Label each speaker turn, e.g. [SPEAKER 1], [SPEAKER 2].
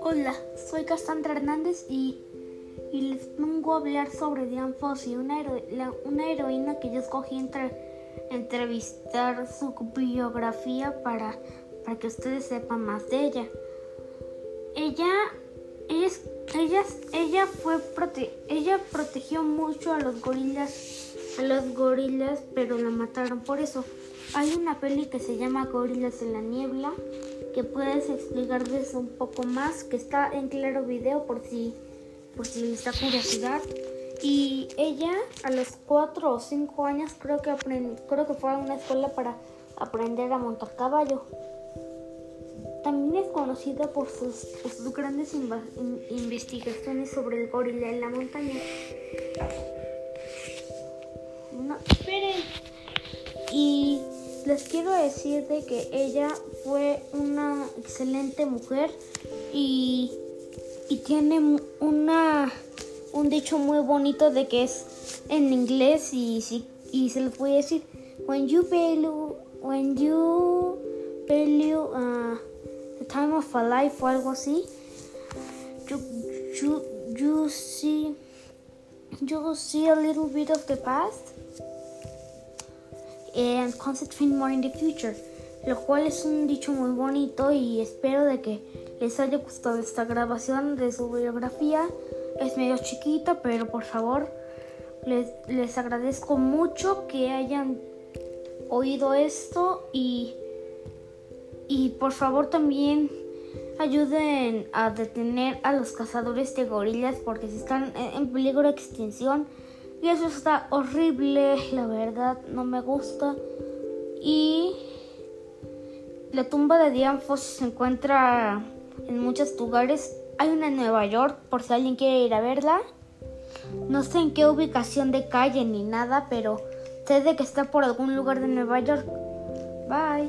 [SPEAKER 1] Hola, soy Cassandra Hernández y, les vengo a hablar sobre Diane Fossey, una, heroína que yo escogí entre, entrevistar su biografía para, para que ustedes sepan más de ella. Ella, ella, ella, ella, fue ella protegió mucho a los gorilas, a los gorilas, pero la mataron por eso. Hay una peli que se llama Gorilas en la niebla que puedes explicarles un poco más, que está en claro video por si, por si les da curiosidad. Y ella a los 4 o 5 años creo que, creo que fue a una escuela para aprender a montar caballo. También es conocida por sus, grandes investigaciones sobre el gorila en la montaña. No, esperen. Y les quiero decir de que ella fue una excelente mujer y, y tiene una, un dicho muy bonito de que es en inglés y, y se los voy decir. When you value, when you value uh, the time of a life o algo así, you, you, you see, you see a little bit of the past and concentrate more in the future, lo cual es un dicho muy bonito y espero de que les haya gustado esta grabación de su biografía. Es medio chiquita, pero por favor les, les agradezco mucho que hayan oído esto y, y por favor también ayuden a detener a los cazadores de gorilas porque si están en peligro de extinción y eso está horrible, la verdad, no me gusta. Y la tumba de Diane Fossey se encuentra en muchos lugares. Hay una en Nueva York, por si alguien quiere ir a verla. No sé en qué ubicación de calle ni nada, pero sé de que está por algún lugar de Nueva York. Bye.